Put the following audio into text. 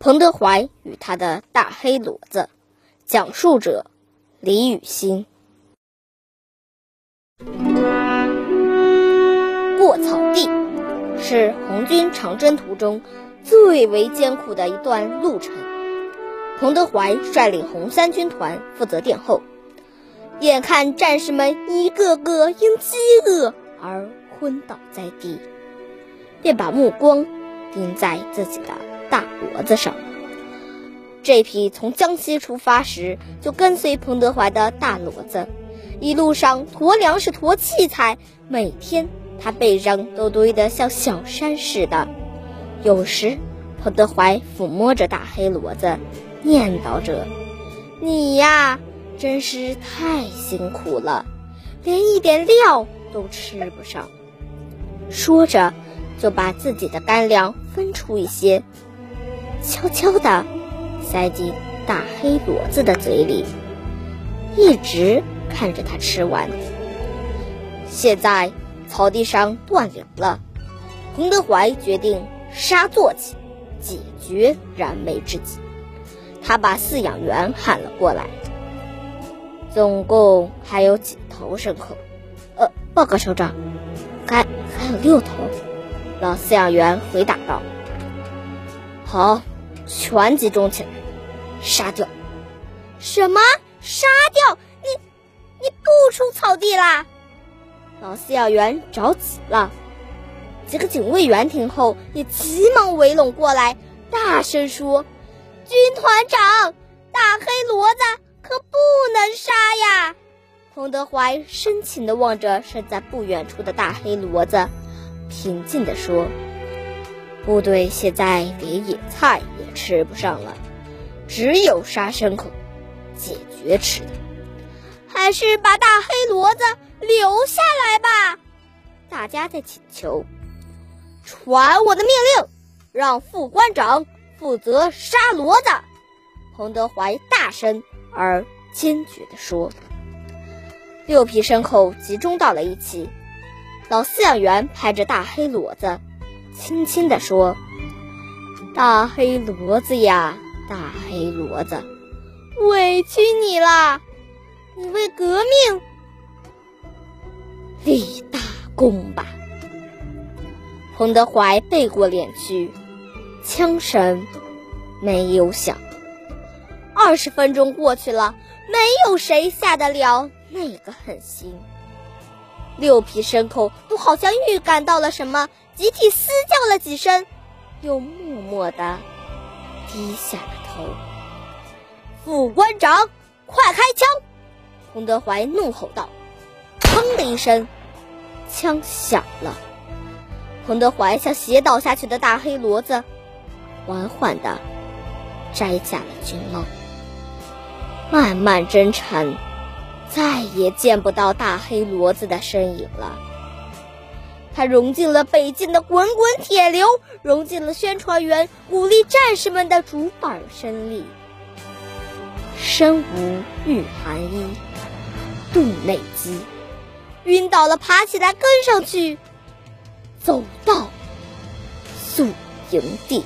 彭德怀与他的大黑骡子，讲述者李雨欣。过草地是红军长征途中最为艰苦的一段路程。彭德怀率领红三军团负责殿后，眼看战士们一个个因饥饿而昏倒在地，便把目光盯在自己的。大骡子上，这匹从江西出发时就跟随彭德怀的大骡子，一路上驮粮食、驮器材，每天他背上都堆得像小山似的。有时，彭德怀抚摸着大黑骡子，念叨着：“你呀，真是太辛苦了，连一点料都吃不上。”说着，就把自己的干粮分出一些。悄悄地塞进大黑骡子的嘴里，一直看着它吃完。现在草地上断粮了，彭德怀决定杀坐骑，解决燃眉之急。他把饲养员喊了过来，总共还有几头牲口？呃，报告首长，还还有六头。老饲养员回答道。好，全集中起来，杀掉！什么？杀掉？你，你不出草地啦？老饲养员着急了。几个警卫员听后也急忙围拢过来，大声说：“军团长，大黑骡子可不能杀呀！”彭德怀深情地望着身在不远处的大黑骡子，平静地说。部队现在连野菜也吃不上了，只有杀牲口解决吃的。还是把大黑骡子留下来吧。大家在请求，传我的命令，让副官长负责杀骡子。彭德怀大声而坚决地说。六匹牲口集中到了一起，老饲养员拍着大黑骡子。轻轻地说：“大黑骡子呀，大黑骡子，委屈你了，你为革命立大功吧。”彭德怀背过脸去，枪声没有响。二十分钟过去了，没有谁下得了那个狠心。六匹牲口都好像预感到了什么。集体嘶叫了几声，又默默地低下了头。副官长，快开枪！洪德怀怒吼道。砰的一声，枪响了。洪德怀向斜倒下去的大黑骡子缓缓地摘下了军帽。漫漫征程，再也见不到大黑骡子的身影了。他融进了北京的滚滚铁流，融进了宣传员鼓励战士们的竹板声里。身无御寒衣，肚内饥，晕倒了爬起来跟上去，走到宿营地。